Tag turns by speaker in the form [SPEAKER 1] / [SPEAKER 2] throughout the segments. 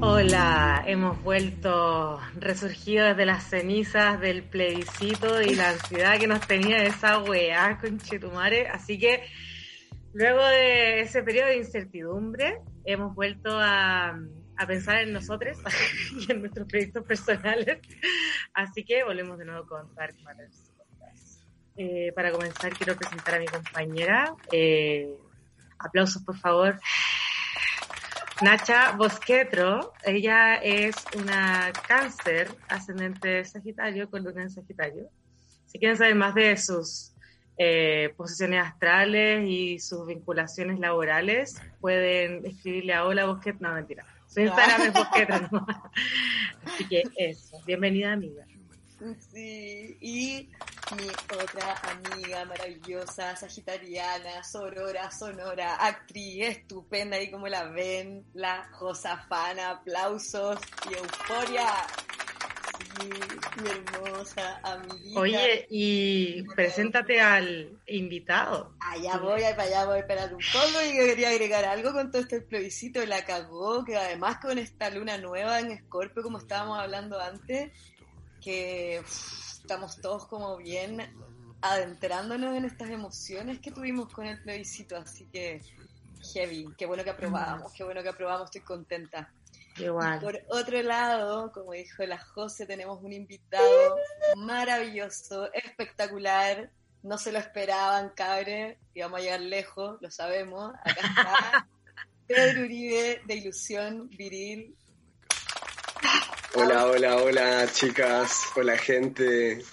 [SPEAKER 1] Hola, hemos vuelto resurgidos desde las cenizas del plebiscito y la ansiedad que nos tenía esa weá con Chetumare. Así que luego de ese periodo de incertidumbre, hemos vuelto a, pensar en nosotros y en nuestros proyectos personales. Así que volvemos de nuevo con Dark Matters. Eh, para comenzar, quiero presentar a mi compañera. Eh, aplausos, por favor. Nacha Bosquetro, ella es una cáncer ascendente Sagitario con luna en Sagitario. Si quieren saber más de sus eh, posiciones astrales y sus vinculaciones laborales, pueden escribirle a Hola Bosquetro. No, mentira. Su Instagram es Bosquetro. Así que eso. Bienvenida, amiga.
[SPEAKER 2] Sí, y mi otra amiga maravillosa, sagitariana, sorora, sonora, actriz, estupenda, y como la ven, la Josafana, aplausos y euforia. Mi hermosa amiga.
[SPEAKER 1] Oye, y preséntate al invitado.
[SPEAKER 2] Allá voy, para allá voy, esperar un poco y quería agregar algo con todo este plebiscito, la cagó, que además con esta luna nueva en Escorpio, como estábamos hablando antes, que estamos todos como bien adentrándonos en estas emociones que tuvimos con el plebiscito, así que heavy, qué bueno que aprobamos, qué bueno que aprobamos, estoy contenta.
[SPEAKER 1] Igual.
[SPEAKER 2] por otro lado, como dijo la José, tenemos un invitado maravilloso, espectacular, no se lo esperaban, cabre, íbamos a llegar lejos, lo sabemos, acá está Pedro Uribe de Ilusión Viril,
[SPEAKER 3] Hola, hola, hola chicas, hola gente.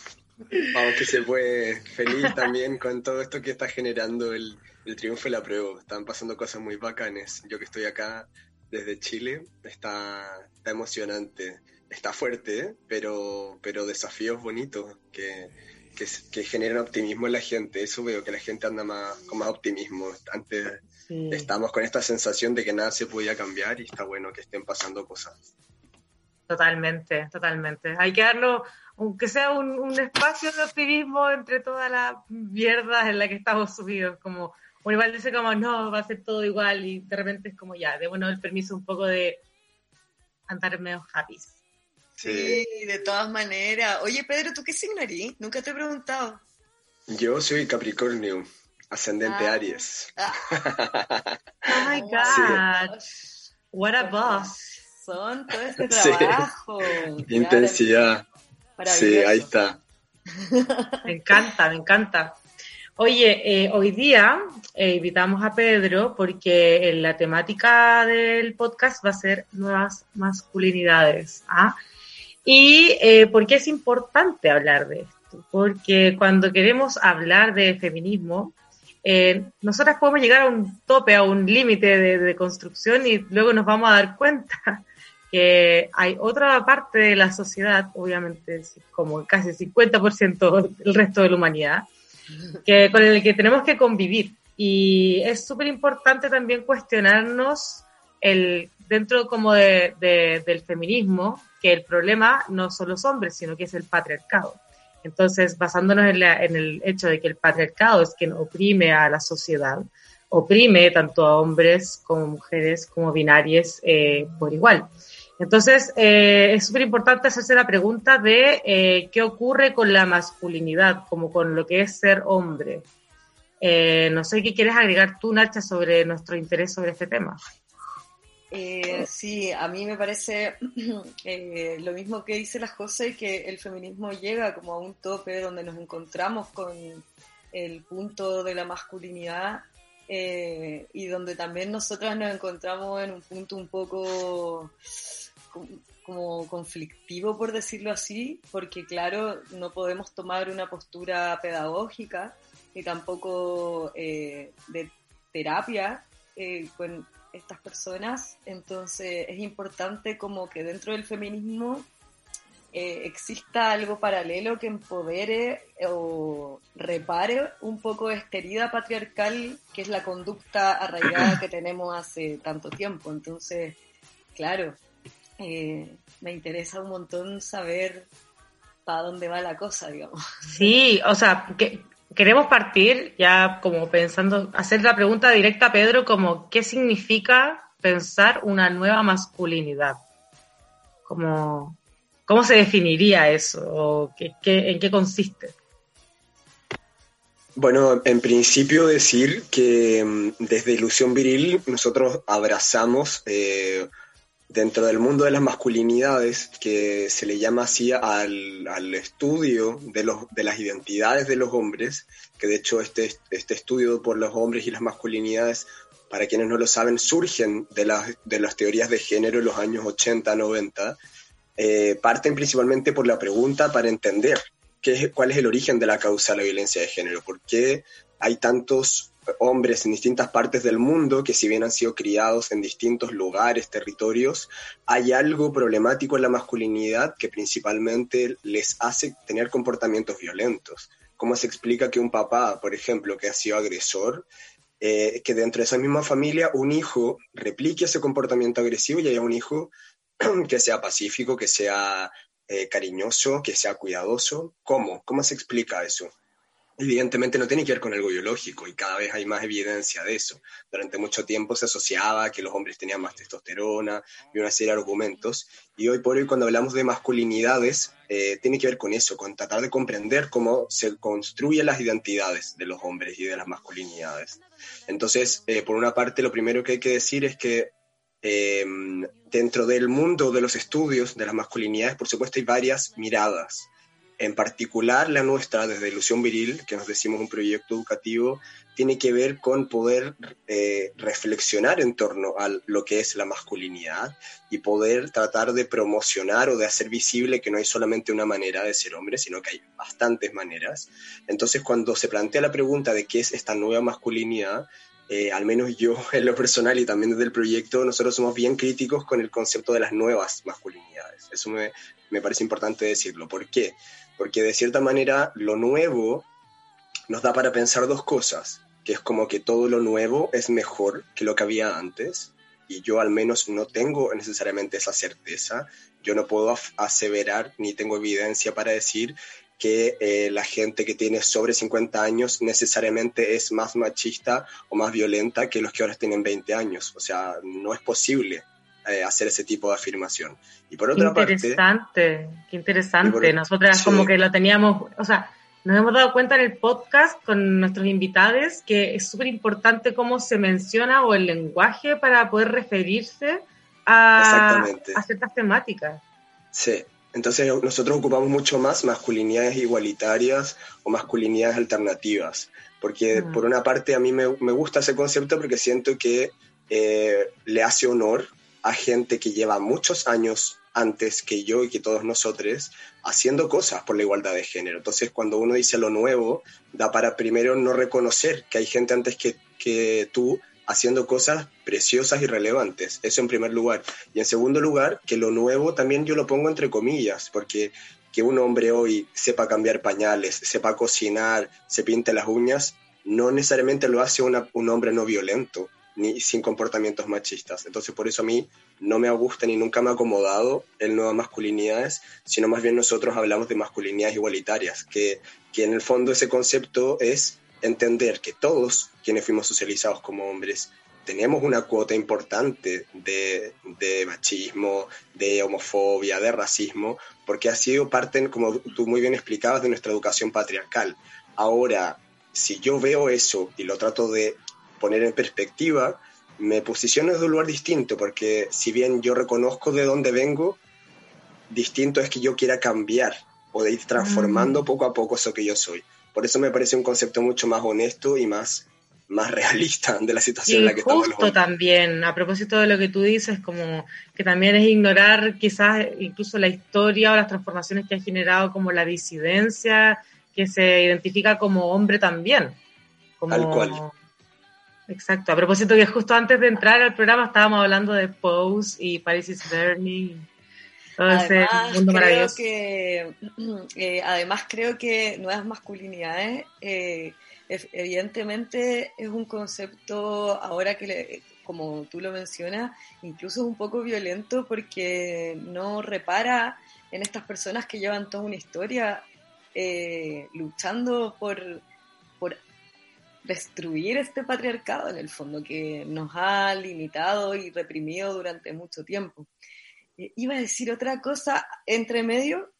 [SPEAKER 3] Vamos que se puede. Feliz también con todo esto que está generando el, triunfo y la prueba. Están pasando cosas muy bacanes. Yo que estoy acá desde Chile, está, está emocionante. Está fuerte, pero, pero desafíos bonitos que, que, generan optimismo en la gente. Eso veo que la gente anda más, con más optimismo. Antes estamos con esta sensación de que nada se podía cambiar y está bueno que estén pasando cosas.
[SPEAKER 1] Totalmente, totalmente. Hay que darlo, aunque sea un, espacio de optimismo entre todas las mierdas en la que estamos subidos, como, o igual dice como, no, va a ser todo igual y de repente es como ya, de bueno el permiso un poco de andar medio happy.
[SPEAKER 2] Sí, de todas maneras. Oye, Pedro, ¿tú qué signo eres? Nunca te he preguntado.
[SPEAKER 3] Yo soy Capricornio, ascendente ah. Aries.
[SPEAKER 1] Ah. oh my God. What a boss
[SPEAKER 2] todo este trabajo.
[SPEAKER 3] Intensidad. Sí, ahí está.
[SPEAKER 1] Me encanta, me encanta. Oye, eh, hoy día eh, invitamos a Pedro porque la temática del podcast va a ser nuevas masculinidades. ¿ah? ¿Y eh, por qué es importante hablar de esto? Porque cuando queremos hablar de feminismo, nosotras podemos llegar a un tope, a un límite de, de, construcción y luego nos vamos a dar cuenta que hay otra parte de la sociedad, obviamente como casi el 50% del resto de la humanidad, que, con el que tenemos que convivir. Y es súper importante también cuestionarnos el, dentro como de, del feminismo, que el problema no son los hombres, sino que es el patriarcado. Entonces, basándonos en, el hecho de que el patriarcado es quien oprime a la sociedad, oprime tanto a hombres como mujeres como binarias eh, por igual. Entonces, eh, es súper importante hacerse la pregunta de eh, qué ocurre con la masculinidad, como con lo que es ser hombre. Eh, no sé qué quieres agregar tú, Nacha, sobre nuestro interés sobre este tema.
[SPEAKER 2] sí, a mí me parece lo mismo que dice la José, que el feminismo llega como a un tope donde nos encontramos con el punto de la masculinidad y donde también nosotras nos encontramos en un punto un poco como conflictivo, por decirlo así, porque claro, no podemos tomar una postura pedagógica ni tampoco eh, de terapia eh, con estas personas. Entonces es importante como que dentro del feminismo eh, exista algo paralelo que empodere o repare un poco esta herida patriarcal que es la conducta arraigada que tenemos hace tanto tiempo. Entonces claro, eh, me interesa un montón saber para dónde va la cosa, digamos.
[SPEAKER 1] Sí, o sea, que, queremos partir ya como pensando, hacer la pregunta directa a Pedro como, ¿qué significa pensar una nueva masculinidad? Como, ¿Cómo se definiría eso? ¿O qué, ¿En qué consiste?
[SPEAKER 3] Bueno, en principio decir que mm, desde Ilusión Viril nosotros abrazamos eh, dentro del mundo de las masculinidades, que se le llama así al, estudio de, los, de las identidades de los hombres, que de hecho este, este estudio por los hombres y las masculinidades, para quienes no lo saben, surgen de las, de las teorías de género en los años 80, 90, eh, parten principalmente por la pregunta para entender qué, cuál es el origen de la causa de la violencia de género, por qué hay tantos hombres en distintas partes del mundo que si bien han sido criados en distintos lugares, territorios, hay algo problemático en la masculinidad que principalmente les hace tener comportamientos violentos. ¿Cómo se explica que un papá, por ejemplo, que ha sido agresor, eh, que dentro de esa misma familia un hijo replique ese comportamiento agresivo y haya un hijo que sea pacífico, que sea eh, cariñoso, que sea cuidadoso? ¿Cómo? ¿Cómo se explica eso? Evidentemente no tiene que ver con algo biológico y cada vez hay más evidencia de eso. Durante mucho tiempo se asociaba que los hombres tenían más testosterona y una serie de argumentos. Y hoy por hoy cuando hablamos de masculinidades, eh, tiene que ver con eso, con tratar de comprender cómo se construyen las identidades de los hombres y de las masculinidades. Entonces, eh, por una parte, lo primero que hay que decir es que eh, dentro del mundo de los estudios de las masculinidades, por supuesto, hay varias miradas en particular la nuestra, desde Ilusión Viril, que nos decimos un proyecto educativo, tiene que ver con poder eh, reflexionar en torno a lo que es la masculinidad y poder tratar de promocionar o de hacer visible que no hay solamente una manera de ser hombre, sino que hay bastantes maneras. Entonces, cuando se plantea la pregunta de qué es esta nueva masculinidad, eh, al menos yo en lo personal y también desde el proyecto, nosotros somos bien críticos con el concepto de las nuevas masculinidades. Eso me, me parece importante decirlo. ¿Por qué? Porque de cierta manera lo nuevo nos da para pensar dos cosas, que es como que todo lo nuevo es mejor que lo que había antes, y yo al menos no tengo necesariamente esa certeza, yo no puedo aseverar ni tengo evidencia para decir que eh, la gente que tiene sobre 50 años necesariamente es más machista o más violenta que los que ahora tienen 20 años. O sea, no es posible. Eh, hacer ese tipo de afirmación. Y por otra
[SPEAKER 1] qué interesante, qué interesante. Nosotras como que lo teníamos, o sea, nos hemos dado cuenta en el podcast con nuestros invitados que es súper importante cómo se menciona o el lenguaje para poder referirse a, a ciertas temáticas.
[SPEAKER 3] Sí, entonces nosotros ocupamos mucho más masculinidades igualitarias o masculinidades alternativas, porque mm. por una parte a mí me, me, gusta ese concepto porque siento que eh, le hace honor a gente que lleva muchos años antes que yo y que todos nosotros haciendo cosas por la igualdad de género. Entonces, cuando uno dice lo nuevo, da para primero no reconocer que hay gente antes que, que tú haciendo cosas preciosas y relevantes. Eso en primer lugar. Y en segundo lugar, que lo nuevo también yo lo pongo entre comillas, porque que un hombre hoy sepa cambiar pañales, sepa cocinar, se pinte las uñas, no necesariamente lo hace un hombre no violento ni sin comportamientos machistas. Entonces por eso a mí no me gusta ni nunca me ha acomodado el nuevas masculinidades, sino más bien nosotros hablamos de masculinidades igualitarias, que, que en el fondo ese concepto es entender que todos quienes fuimos socializados como hombres tenemos una cuota importante de, de, machismo, de homofobia, de racismo, porque ha sido parte, como tú muy bien explicabas, de nuestra educación patriarcal. Ahora, si yo veo eso y lo trato de poner en perspectiva, me posiciono desde un lugar distinto, porque si bien yo reconozco de dónde vengo, distinto es que yo quiera cambiar o de ir transformando mm. poco a poco eso que yo soy. Por eso me parece un concepto mucho más honesto y más, más realista de la situación en la que
[SPEAKER 1] justo estamos. también, a propósito de lo que tú dices, como que también es ignorar quizás incluso la historia o las transformaciones que ha generado como la disidencia, que se identifica como hombre también. Como,
[SPEAKER 3] Tal cual
[SPEAKER 1] Exacto. A propósito que justo antes de entrar al programa estábamos hablando de Pose y Paris is Burning.
[SPEAKER 2] además, creo Que, eh, además creo que nuevas masculinidades, eh, evidentemente es un concepto ahora que como tú lo mencionas, incluso es un poco violento porque no repara en estas personas que llevan toda una historia eh, luchando por destruir este patriarcado en el fondo que nos ha limitado y reprimido durante mucho tiempo. Eh, iba a decir otra cosa entre medio,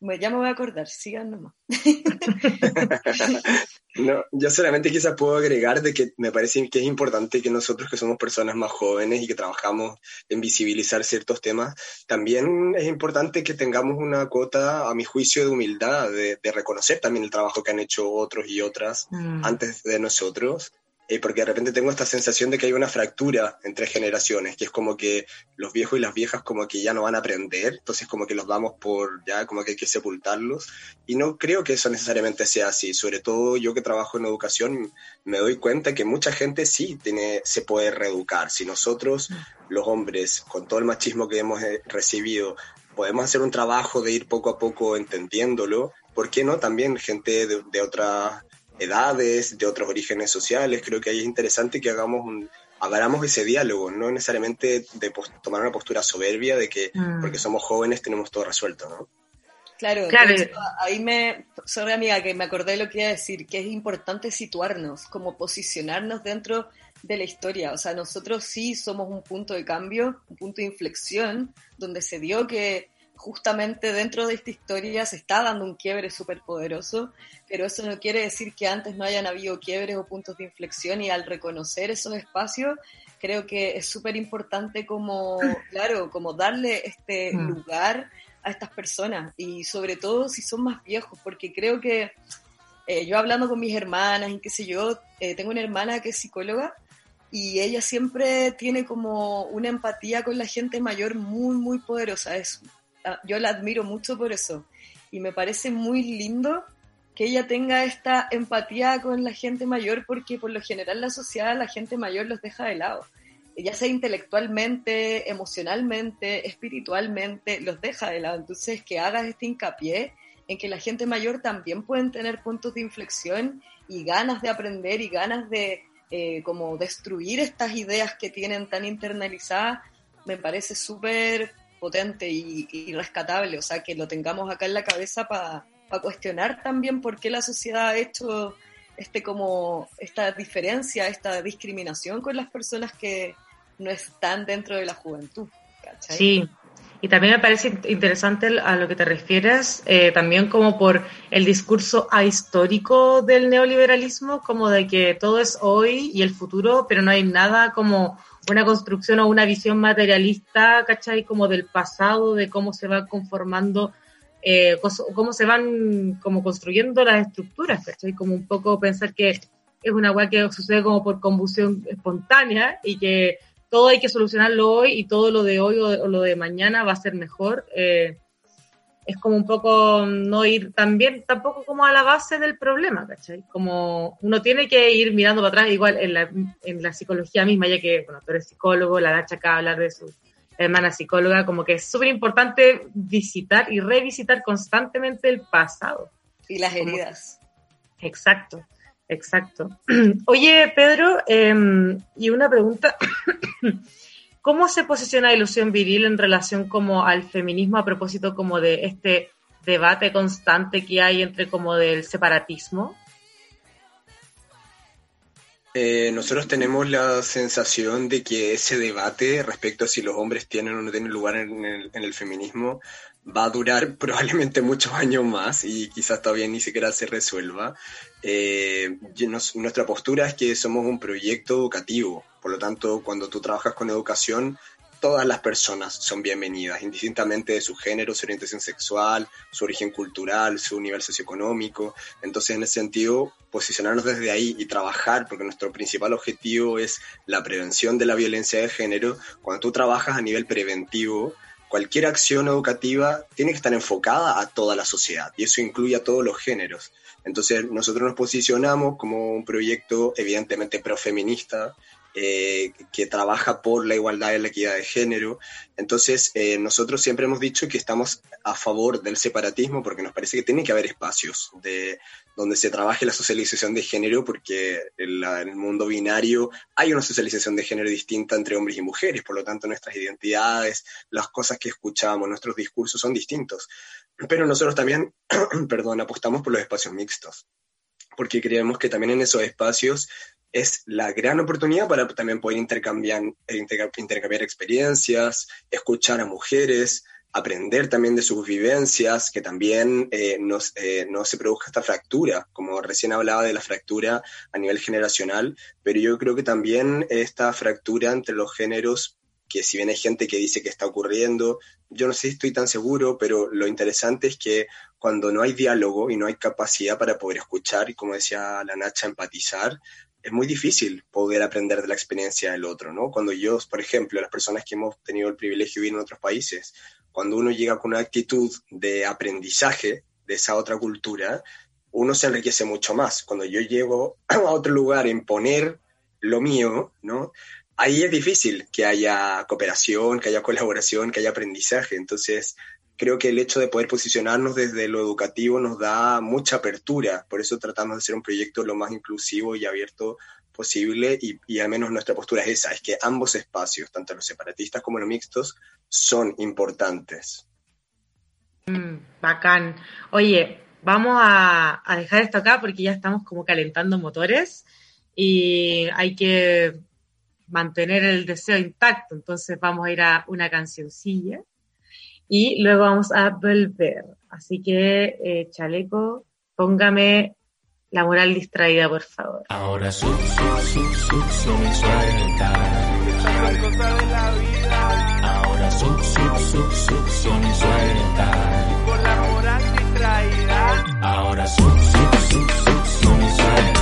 [SPEAKER 2] ya me voy a acordar, sigan nomás.
[SPEAKER 3] no, yo solamente quizás puedo agregar de que me parece que es importante que nosotros que somos personas más jóvenes y que trabajamos en visibilizar ciertos temas, también es importante que tengamos una cuota, a mi juicio, de humildad, de, reconocer también el trabajo que han hecho otros y otras mm. antes de nosotros eh, porque de repente tengo esta sensación de que hay una fractura entre generaciones, que es como que los viejos y las viejas como que ya no van a aprender, entonces como que los damos por ya, como que hay que sepultarlos, y no creo que eso necesariamente sea así, sobre todo yo que trabajo en educación me doy cuenta que mucha gente sí tiene, se puede reeducar, si nosotros, los hombres, con todo el machismo que hemos eh, recibido, podemos hacer un trabajo de ir poco a poco entendiéndolo, ¿por qué no también gente de, de otras edades, de otros orígenes sociales. Creo que ahí es interesante que hagamos un, agarramos ese diálogo, no necesariamente de tomar una postura soberbia de que mm. porque somos jóvenes tenemos todo resuelto, ¿no?
[SPEAKER 2] Claro, claro. ahí me, sorry amiga, que me acordé de lo que iba a decir, que es importante situarnos, como posicionarnos dentro de la historia. O sea, nosotros sí somos un punto de cambio, un punto de inflexión, donde se dio que justamente dentro de esta historia se está dando un quiebre súper poderoso, pero eso no quiere decir que antes no hayan habido quiebres o puntos de inflexión y al reconocer esos espacios, creo que es súper importante como, claro, como darle este mm. lugar a estas personas y sobre todo si son más viejos, porque creo que eh, yo hablando con mis hermanas y qué sé yo, eh, tengo una hermana que es psicóloga y ella siempre tiene como una empatía con la gente mayor muy, muy poderosa. Es yo la admiro mucho por eso. Y me parece muy lindo que ella tenga esta empatía con la gente mayor, porque por lo general la sociedad, la gente mayor los deja de lado. Ya sea intelectualmente, emocionalmente, espiritualmente, los deja de lado. Entonces, que hagas este hincapié en que la gente mayor también pueden tener puntos de inflexión y ganas de aprender y ganas de eh, como destruir estas ideas que tienen tan internalizadas, me parece súper potente y, rescatable, o sea, que lo tengamos acá en la cabeza para cuestionar también por qué la sociedad ha hecho este como esta diferencia, esta discriminación con las personas que no están dentro de la juventud.
[SPEAKER 1] Sí, y también me parece interesante a lo que te refieres, eh, también como por el discurso ahistórico del neoliberalismo, como de que todo es hoy y el futuro, pero no hay nada como una construcción o una visión materialista, ¿cachai? Como del pasado, de cómo se va conformando, eh, cómo se van como construyendo las estructuras, ¿cachai? Como un poco pensar que es una agua que sucede como por combustión espontánea y que todo hay que solucionarlo hoy y todo lo de hoy o, lo de mañana va a ser mejor. Eh, es como un poco no ir también tampoco como a la base del problema, ¿cachai? Como uno tiene que ir mirando para atrás, igual en la, en la psicología misma, ya que, bueno, tú eres psicólogo, la Dacha acaba de hablar de su hermana psicóloga, como que es súper importante visitar y revisitar constantemente el pasado.
[SPEAKER 2] Y las heridas.
[SPEAKER 1] exacto, exacto. Oye, Pedro, em, y una pregunta. ¿Cómo se posiciona Ilusión Viril en relación como al feminismo a propósito como de este debate constante que hay entre como del separatismo?
[SPEAKER 3] Eh, nosotros tenemos la sensación de que ese debate respecto a si los hombres tienen o no tienen lugar en el, feminismo va a durar probablemente muchos años más y quizás todavía ni siquiera se resuelva. Eh, nuestra postura es que somos un proyecto educativo por lo tanto, cuando tú trabajas con educación, todas las personas son bienvenidas, indistintamente de su género, su orientación sexual, su origen cultural, su nivel socioeconómico. Entonces, en ese sentido, posicionarnos desde ahí y trabajar, porque nuestro principal objetivo es la prevención de la violencia de género, cuando tú trabajas a nivel preventivo, cualquier acción educativa tiene que estar enfocada a toda la sociedad y eso incluye a todos los géneros. Entonces nosotros nos posicionamos como un proyecto evidentemente profeminista eh, que trabaja por la igualdad y la equidad de género. Entonces, eh, nosotros siempre hemos dicho que estamos a favor del separatismo porque nos parece que tiene que haber espacios de, donde se trabaje la socialización de género, porque en, en, el mundo binario hay una socialización de género distinta entre hombres y mujeres, por lo tanto nuestras identidades, las cosas que escuchamos, nuestros discursos son distintos. Pero nosotros también, perdón, apostamos por los espacios mixtos, porque creemos que también en esos espacios es la gran oportunidad para también poder intercambiar, intercambiar experiencias, escuchar a mujeres, aprender también de sus vivencias, que también eh, eh, no se produzca esta fractura, como recién hablaba de la fractura a nivel generacional, pero yo creo que también esta fractura entre los géneros, que si bien hay gente que dice que está ocurriendo, yo no sé si estoy tan seguro, pero lo interesante es que cuando no hay diálogo y no hay capacidad para poder escuchar y, como decía la Nacha, empatizar, es muy difícil poder aprender de la experiencia del otro, ¿no? Cuando yo, por ejemplo, las personas que hemos tenido el privilegio de vivir en otros países, cuando uno llega con una actitud de aprendizaje de esa otra cultura, uno se enriquece mucho más. Cuando yo llego a otro lugar a imponer lo mío, ¿no? Ahí es difícil que haya cooperación, que haya colaboración, que haya aprendizaje. Entonces, creo que el hecho de poder posicionarnos desde lo educativo nos da mucha apertura, por eso tratamos de hacer un proyecto lo más inclusivo y abierto posible y, al menos nuestra postura es esa, es que ambos espacios, tanto los separatistas como los mixtos, son importantes.
[SPEAKER 1] Mm, bacán. Oye, vamos a, a dejar esto acá porque ya estamos como calentando motores y hay que mantener el deseo intacto, entonces vamos a ir a una cancioncilla y luego vamos a volver. Así que, eh, chaleco, póngame la moral distraída, por favor.
[SPEAKER 4] Ahora su, su, su, succión y suelta. Ahora su, su, su, succión y suelta.
[SPEAKER 5] Por la moral distraída.
[SPEAKER 4] Ahora su, su, su, succión y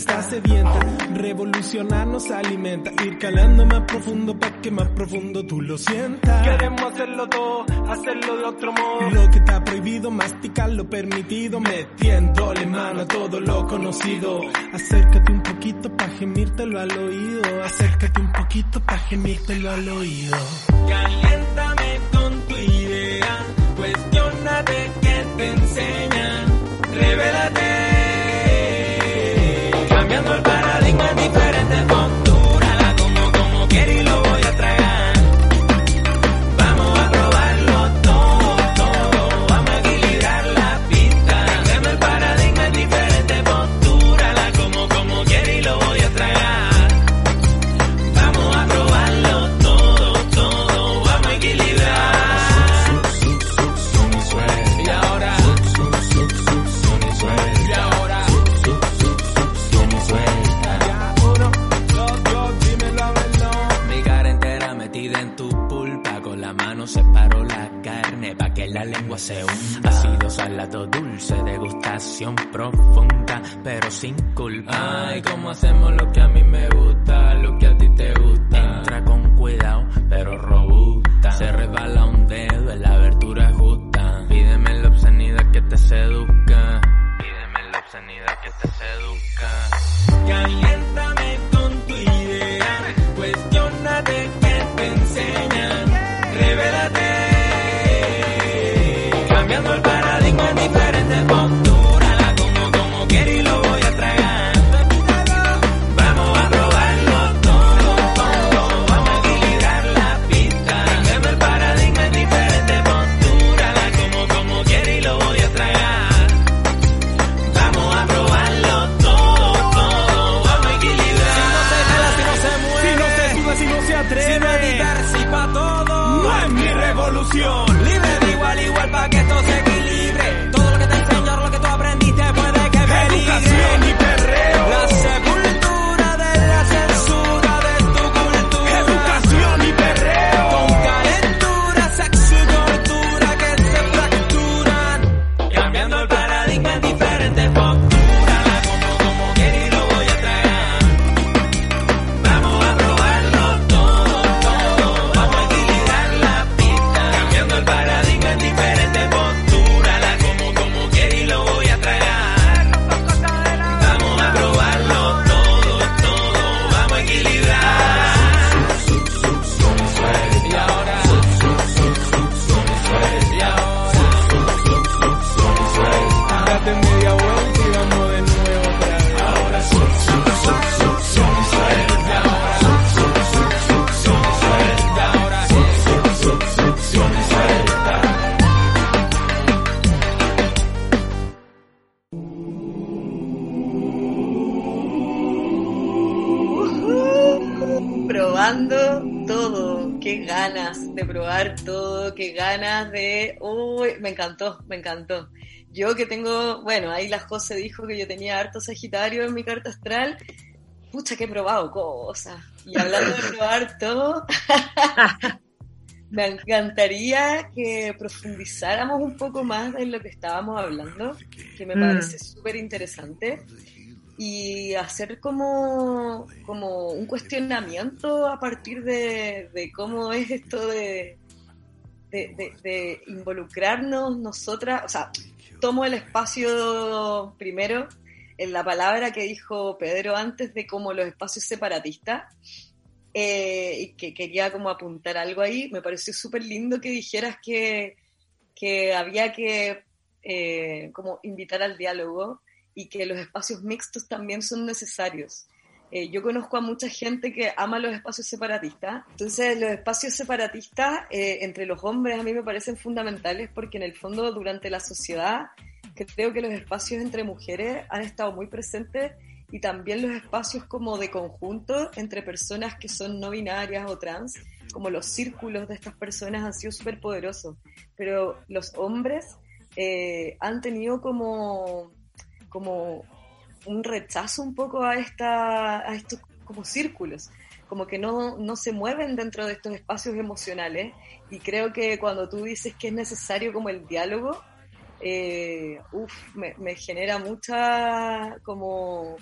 [SPEAKER 5] Está sedienta, revolucionarnos alimenta. Ir calando más profundo para que más profundo tú lo sientas. Queremos hacerlo todo, hacerlo de otro modo. Lo que está prohibido, masticar lo permitido. Metiéndole mano a todo lo conocido. Acércate un poquito para gemírtelo al oído. Acércate un poquito para gemírtelo al oído. Caliéntame con tu idea. Cuestiónate que te enseñan. Revélate.
[SPEAKER 4] Profunda, pero sin culpa. Ay, cómo hacemos lo que a mí me gusta, lo que a
[SPEAKER 2] encantó, me encantó. Yo que tengo, bueno, ahí la José dijo que yo tenía harto Sagitario en mi carta astral. Pucha, que he probado cosas. Y hablando de probar todo, me encantaría que profundizáramos un poco más en lo que estábamos hablando, que me
[SPEAKER 1] Mm.
[SPEAKER 2] parece súper interesante, y hacer como, como un cuestionamiento a partir de, de cómo es esto de, de, de- de involucrarnos nosotras, o sea, tomo el espacio primero en la palabra que dijo Pedro antes de como los espacios separatistas, eh, y que quería como apuntar algo ahí, me pareció súper lindo que dijeras que, que había que eh, como invitar al diálogo y que los espacios mixtos también son necesarios. Eh, yo conozco a mucha gente que ama los espacios separatistas, entonces los espacios separatistas eh, entre los hombres a mí me parecen fundamentales porque en el fondo durante la sociedad creo que los espacios entre mujeres han estado muy presentes y también los espacios como de conjunto entre personas que son no binarias o trans, como los círculos de estas personas han sido súper poderosos, pero los hombres eh, han tenido como, como un rechazo un poco a, esta, a estos como círculos, como que no, no se mueven dentro de estos espacios emocionales y creo que cuando tú dices que es necesario como el diálogo, eh, me genera mucha como,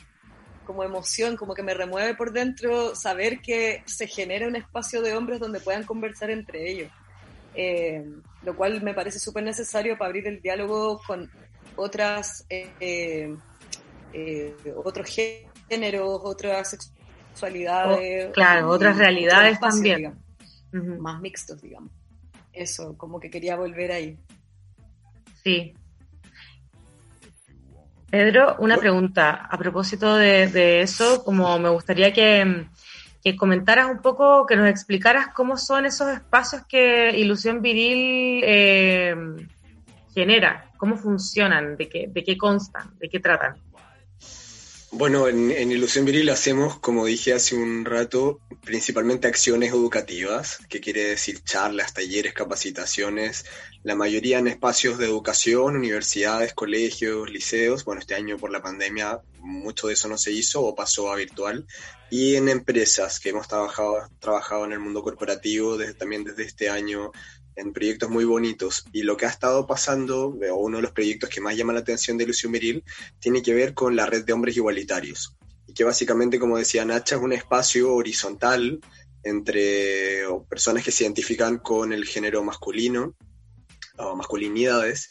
[SPEAKER 2] como emoción, como que me remueve por dentro saber que se genera un espacio de hombres donde puedan conversar entre ellos. Eh, lo cual me parece súper necesario para abrir el diálogo con otras eh, eh, otros géneros, otras sexualidades.
[SPEAKER 1] O- claro, otras
[SPEAKER 2] y
[SPEAKER 1] realidades
[SPEAKER 2] espacios,
[SPEAKER 1] también.
[SPEAKER 2] digamos, más mixtos, digamos. Eso, como que quería volver ahí.
[SPEAKER 1] Sí. Pedro, una pregunta. A propósito de, de eso, como me gustaría que, que comentaras un poco, que nos explicaras cómo son esos espacios que Ilusión Viril eh, genera, cómo funcionan, de qué, de qué constan, de qué tratan.
[SPEAKER 3] Bueno, en, Ilusión Viril hacemos, como dije hace un rato, principalmente acciones educativas, que quiere decir charlas, talleres, capacitaciones, la mayoría en espacios de educación, universidades, colegios, liceos. Bueno, este año por la pandemia mucho de eso no se hizo o pasó a virtual. Y en empresas que hemos trabajado, trabajado en el mundo corporativo desde, también desde este año en proyectos muy bonitos. Y lo que ha estado pasando, o uno de los proyectos que más llama la atención de Ilusión Viril, tiene que ver con la red de hombres igualitarios. Y que básicamente, como decía Nacha, es un espacio horizontal entre personas que se identifican con el género masculino o masculinidades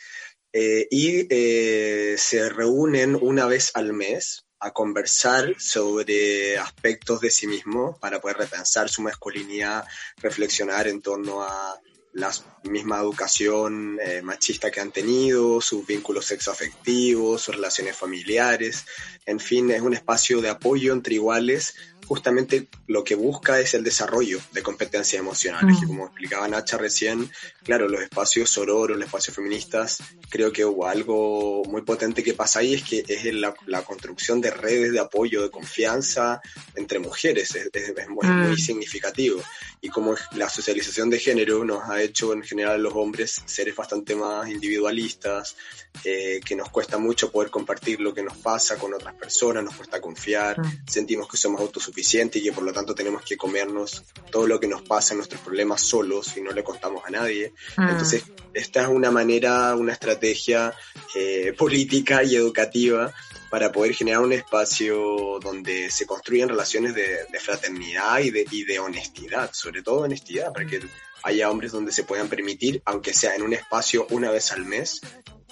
[SPEAKER 3] eh, y eh, se reúnen una vez al mes a conversar sobre aspectos de sí mismo para poder repensar su masculinidad, reflexionar en torno a la misma educación eh, machista que han tenido, sus vínculos sexoafectivos, sus relaciones familiares, en fin, es un espacio de apoyo entre iguales. Justamente lo que busca es el desarrollo de competencias emocionales,
[SPEAKER 1] Mm.
[SPEAKER 3] que como explicaba Nacha recién, claro, los espacios sororos, los espacios feministas, creo que hubo algo muy potente que pasa ahí, es que es la, la construcción de redes de apoyo, de confianza entre mujeres, es, es- es muy,
[SPEAKER 1] Mm.
[SPEAKER 3] muy significativo. Y como la socialización de género nos ha hecho en general los hombres seres bastante más individualistas, eh, que nos cuesta mucho poder compartir lo que nos pasa con otras personas, nos cuesta confiar,
[SPEAKER 1] Mm.
[SPEAKER 3] sentimos que somos autosuficientes y que por lo tanto tenemos que comernos todo lo que nos pasa, nuestros problemas solos y no le contamos a nadie.
[SPEAKER 1] Mm.
[SPEAKER 3] Entonces, esta es una manera, una estrategia eh, política y educativa para poder generar un espacio donde se construyan relaciones de, de fraternidad y de, y de honestidad, sobre todo honestidad, para que haya hombres donde se puedan permitir, aunque sea en un espacio una vez al mes,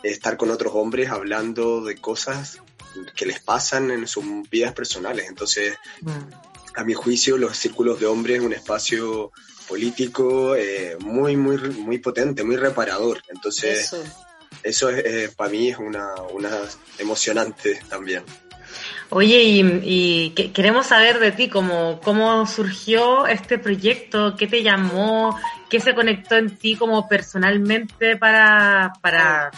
[SPEAKER 3] estar con otros hombres hablando de cosas que les pasan en sus vidas personales. Entonces, a mi juicio, los círculos de hombres es un espacio político eh, muy, muy, muy potente, muy reparador. Entonces,
[SPEAKER 2] Eso.
[SPEAKER 3] eso es, eh, para mí es una, una emocionante también.
[SPEAKER 1] Oye, y, y que- queremos saber de ti, como, cómo surgió este proyecto, qué te llamó, qué se conectó en ti como personalmente para... para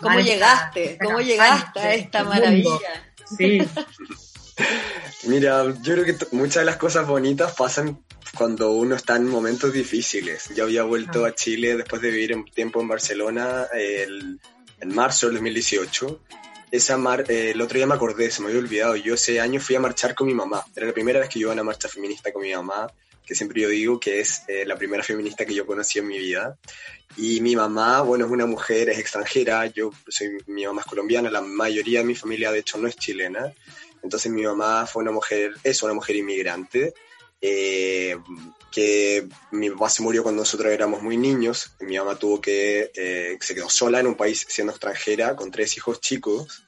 [SPEAKER 2] ¿Cómo
[SPEAKER 1] armar esta-
[SPEAKER 2] llegaste?
[SPEAKER 1] esta
[SPEAKER 2] ¿Cómo llegaste a esta
[SPEAKER 1] mundo?
[SPEAKER 2] maravilla?
[SPEAKER 1] Sí,
[SPEAKER 3] Mira, yo creo que muchas de las cosas bonitas pasan cuando uno está en momentos difíciles. Yo había vuelto
[SPEAKER 1] Ah.
[SPEAKER 3] a Chile después de vivir un tiempo en Barcelona el- en marzo del 2018. Esa mar, eh, el otro día me acordé, se me había olvidado. Yo ese año fui a marchar con mi mamá. Era la primera vez que yo iba a una marcha feminista con mi mamá, que siempre yo digo que es eh, la primera feminista que yo conocí en mi vida. Y mi mamá, bueno, es una mujer, es extranjera. Yo soy, mi mamá es colombiana, la mayoría de mi familia, de hecho, no es chilena. Entonces mi mamá fue una mujer, es una mujer inmigrante, eh, que mi papá se murió cuando nosotros éramos muy niños, mi mamá tuvo que, eh, se quedó sola en un país siendo extranjera, con tres hijos chicos,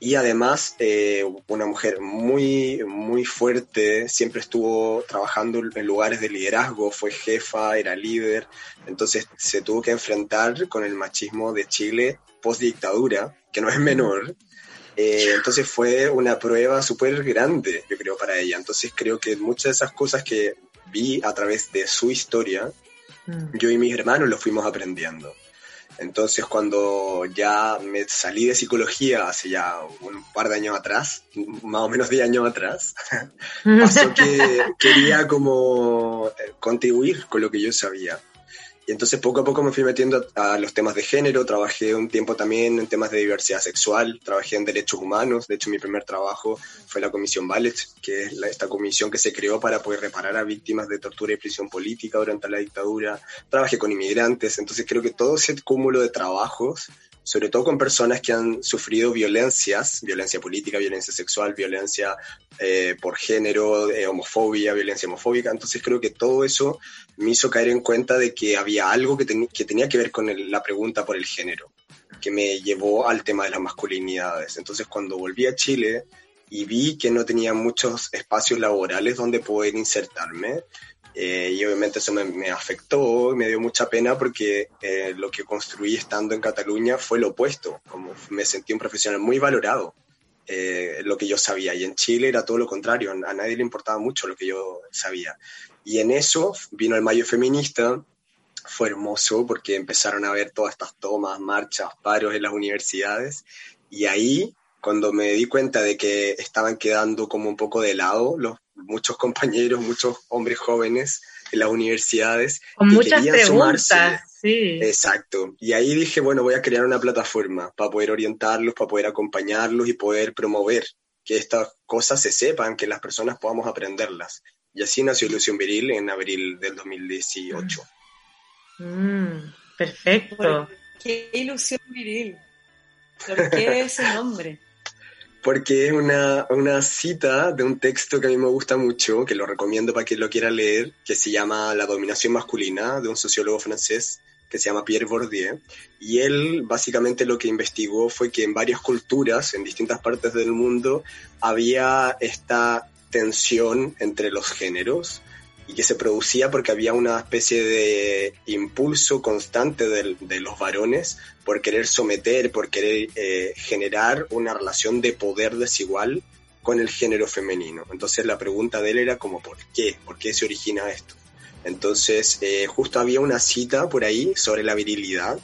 [SPEAKER 3] y además eh, una mujer muy, muy fuerte, siempre estuvo trabajando en lugares de liderazgo, fue jefa, era líder, entonces se tuvo que enfrentar con el machismo de Chile post dictadura, que no es menor, eh, entonces fue una prueba súper grande, yo creo, para ella. Entonces creo que muchas de esas cosas que vi a través de su historia,
[SPEAKER 1] Mm.
[SPEAKER 3] yo y mis hermanos lo fuimos aprendiendo. Entonces cuando ya me salí de psicología hace ya un par de años atrás, más o menos 10 años atrás, pasó que quería como eh, contribuir con lo que yo sabía. Y entonces poco a poco me fui metiendo a, los temas de género, trabajé un tiempo también en temas de diversidad sexual, trabajé en derechos humanos, de hecho mi primer trabajo fue la Comisión Ballet, que es esta comisión que se creó para poder reparar a víctimas de tortura y prisión política durante la dictadura, trabajé con inmigrantes, entonces creo que todo ese cúmulo de trabajos sobre todo con personas que han sufrido violencias, violencia política, violencia sexual, violencia eh, por género, eh, homofobia, violencia homofóbica. Entonces creo que todo eso me hizo caer en cuenta de que había algo que, ten- que tenía que ver con la pregunta por el género, que me llevó al tema de las masculinidades. Entonces cuando volví a Chile y vi que no tenía muchos espacios laborales donde poder insertarme, eh, y obviamente eso me, me afectó, me dio mucha pena porque eh, lo que construí estando en Cataluña fue lo opuesto, como me sentí un profesional muy valorado, eh, lo que yo sabía, y en Chile era todo lo contrario, a nadie le importaba mucho lo que yo sabía. Y en eso vino el Mayo Feminista, fue hermoso porque empezaron a ver todas estas tomas, marchas, paros en las universidades, y ahí cuando me di cuenta de que estaban quedando como un poco de lado los muchos compañeros, muchos hombres jóvenes en las universidades.
[SPEAKER 1] Con
[SPEAKER 3] que
[SPEAKER 1] muchas
[SPEAKER 3] querían
[SPEAKER 1] preguntas,
[SPEAKER 3] sumarse.
[SPEAKER 1] sí.
[SPEAKER 3] Exacto. Y ahí dije, bueno, voy a crear una plataforma para poder orientarlos, para poder acompañarlos y poder promover que estas cosas se sepan, que las personas podamos aprenderlas. Y así nació Ilusión Viril en abril del 2018.
[SPEAKER 1] Mm, perfecto.
[SPEAKER 2] Qué ilusión viril. ¿Por qué ese nombre?
[SPEAKER 3] Porque es una, una cita de un texto que a mí me gusta mucho, que lo recomiendo para quien lo quiera leer, que se llama La dominación masculina, de un sociólogo francés que se llama Pierre Bourdieu. Y él básicamente lo que investigó fue que en varias culturas, en distintas partes del mundo, había esta tensión entre los géneros y que se producía porque había una especie de impulso constante de, los varones por querer someter, por querer eh, generar una relación de poder desigual con el género femenino. Entonces la pregunta de él era como, ¿por qué? ¿Por qué se origina esto? Entonces, eh, justo había una cita por ahí sobre la virilidad,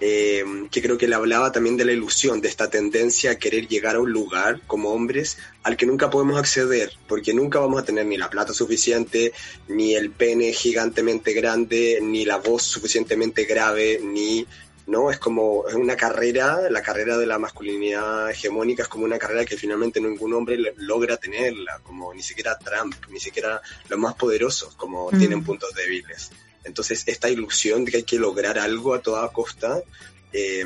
[SPEAKER 3] eh, que creo que le hablaba también de la ilusión, de esta tendencia a querer llegar a un lugar como hombres al que nunca podemos acceder, porque nunca vamos a tener ni la plata suficiente, ni el pene gigantemente grande, ni la voz suficientemente grave, ni... No, es como es una carrera, la carrera de la masculinidad hegemónica es como una carrera que finalmente ningún hombre logra tenerla, como ni siquiera Trump, ni siquiera los más poderosos, como
[SPEAKER 1] Mm.
[SPEAKER 3] tienen puntos débiles. Entonces, esta ilusión de que hay que lograr algo a toda costa eh,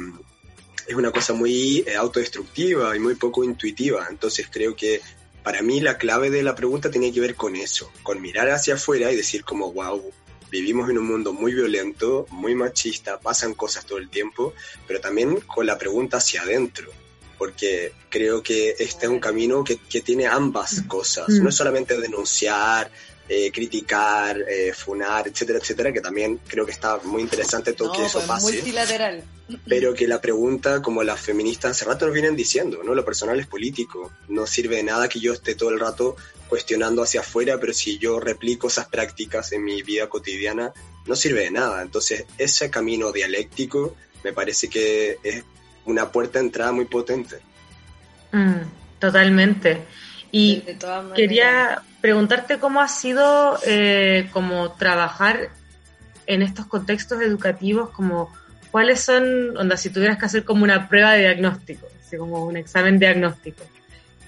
[SPEAKER 3] es una cosa muy eh, autodestructiva y muy poco intuitiva. Entonces, creo que para mí la clave de la pregunta tenía que ver con eso, con mirar hacia afuera y decir como, wow, vivimos en un mundo muy violento, muy machista, pasan cosas todo el tiempo, pero también con la pregunta hacia adentro. Porque creo que este es un camino que, que tiene ambas cosas.
[SPEAKER 1] Mm.
[SPEAKER 3] No es solamente denunciar, eh, criticar, eh, funar, etcétera, etcétera, que también creo que está muy interesante todo
[SPEAKER 2] No,
[SPEAKER 3] que eso
[SPEAKER 2] pues
[SPEAKER 3] pase,
[SPEAKER 2] multilateral.
[SPEAKER 3] pero que la pregunta, como las feministas hace rato nos vienen diciendo, ¿no? Lo personal es político, no sirve de nada que yo esté todo el rato cuestionando hacia afuera, pero si yo replico esas prácticas en mi vida cotidiana, no sirve de nada. Entonces, ese camino dialéctico me parece que es una puerta de entrada muy potente.
[SPEAKER 1] Mm, totalmente. Y quería preguntarte cómo ha sido eh, como trabajar en estos contextos educativos, como cuáles son, onda, si tuvieras que hacer como una prueba de diagnóstico, así como un examen diagnóstico.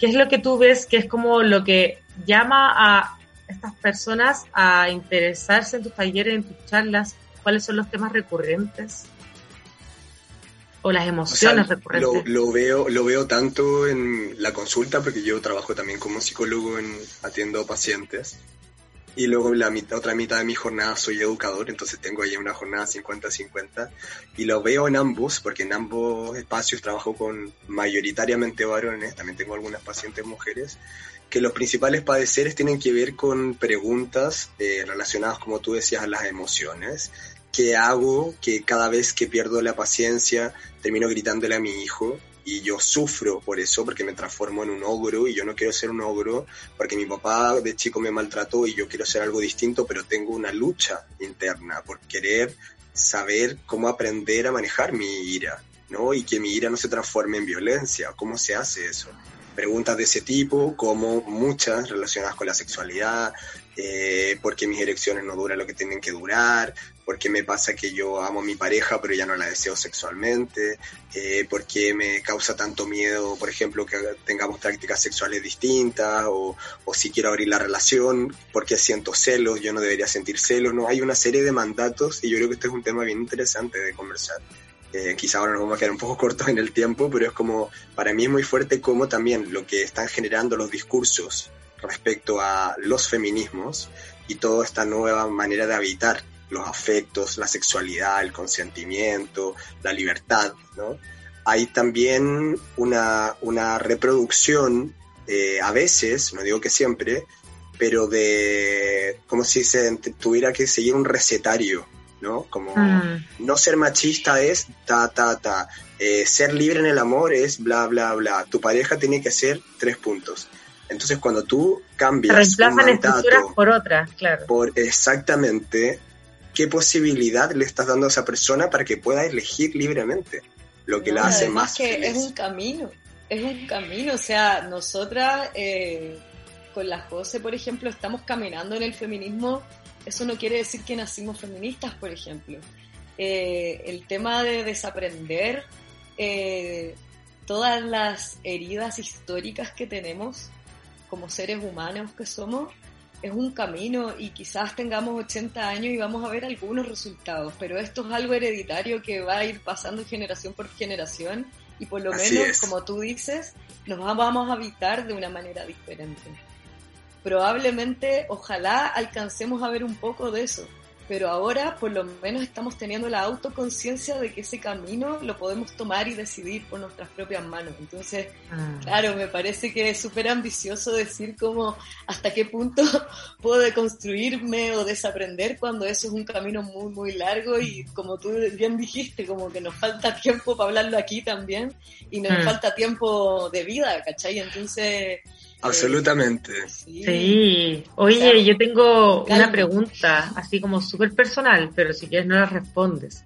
[SPEAKER 1] ¿Qué es lo que tú ves que es como lo que llama a estas personas a interesarse en tus talleres, en tus charlas? ¿Cuáles son los temas recurrentes? O las
[SPEAKER 3] O sea,
[SPEAKER 1] emociones
[SPEAKER 3] lo,
[SPEAKER 1] recurrentes.
[SPEAKER 3] lo veo, lo veo tanto en la consulta, porque yo trabajo también como psicólogo en atiendo pacientes. Y luego la mitad, otra mitad de mi jornada soy educador, entonces tengo ahí una jornada 50-50. Y lo veo en ambos, porque en ambos espacios trabajo con mayoritariamente varones, también tengo algunas pacientes mujeres, que los principales padeceres tienen que ver con preguntas eh, relacionadas, como tú decías, a las emociones. ¿Qué hago que cada vez que pierdo la paciencia termino gritándole a mi hijo? y yo sufro por eso, porque me transformo en un ogro y yo no quiero ser un ogro porque mi papá de chico me maltrató y yo quiero ser algo distinto, pero tengo una lucha interna por querer saber cómo aprender a manejar mi ira, ¿no? Y que mi ira no se transforme en violencia. ¿Cómo se hace eso? Preguntas de ese tipo, como muchas relacionadas con la sexualidad, eh, porque mis erecciones no duran lo que tienen que durar, porque me pasa que yo amo a mi pareja pero ya no la deseo sexualmente, eh, porque me causa tanto miedo, por ejemplo, que tengamos prácticas sexuales distintas, o, o si quiero abrir la relación, porque siento celos, yo no debería sentir celos, no, hay una serie de mandatos y yo creo que este es un tema bien interesante de conversar. Eh, quizá ahora nos vamos a quedar un poco cortos en el tiempo, pero es como, para mí es muy fuerte como también lo que están generando los discursos respecto a los feminismos y toda esta nueva manera de habitar los afectos, la sexualidad, el consentimiento, la libertad, ¿no? Hay también una, una reproducción, eh, a veces, no digo que siempre, pero de como si se tuviera que seguir un recetario, ¿no? Como
[SPEAKER 1] Mm.
[SPEAKER 3] no ser machista es ta, ta, ta. Eh, ser libre en el amor es bla, bla, bla. Tu pareja tiene que ser tres puntos. Entonces, cuando tú cambias
[SPEAKER 1] reemplazan estructuras por otras, claro.
[SPEAKER 3] por exactamente qué posibilidad le estás dando a esa persona para que pueda elegir libremente lo que la
[SPEAKER 2] No,
[SPEAKER 3] hace
[SPEAKER 2] además
[SPEAKER 3] más
[SPEAKER 2] que
[SPEAKER 3] feliz.
[SPEAKER 2] es un camino, es un camino, o sea, nosotras eh, con la Jose, por ejemplo, estamos caminando en el feminismo, eso no quiere decir que nacimos feministas, por ejemplo. Eh, el tema de desaprender eh, todas las heridas históricas que tenemos como seres humanos que somos, es un camino y quizás tengamos 80 años y vamos a ver algunos resultados, pero esto es algo hereditario que va a ir pasando generación por generación y por lo
[SPEAKER 3] Así
[SPEAKER 2] menos,
[SPEAKER 3] es.
[SPEAKER 2] como tú dices, nos va- vamos a habitar de una manera diferente. Probablemente, ojalá alcancemos a ver un poco de eso, pero ahora por lo menos estamos teniendo la autoconciencia de que ese camino lo podemos tomar y decidir por nuestras propias manos. Entonces,
[SPEAKER 1] Mm.
[SPEAKER 2] Claro, me parece que es súper ambicioso decir como hasta qué punto puedo deconstruirme o desaprender cuando eso es un camino muy, muy largo y como tú bien dijiste, como que nos falta tiempo para hablarlo aquí también y nos
[SPEAKER 1] Mm.
[SPEAKER 2] falta tiempo de vida, ¿cachai? Entonces...
[SPEAKER 3] Absolutamente.
[SPEAKER 2] sí.
[SPEAKER 1] Sí. Oye,
[SPEAKER 2] Claro.
[SPEAKER 1] yo tengo una pregunta, así como súper personal, pero si quieres no la respondes.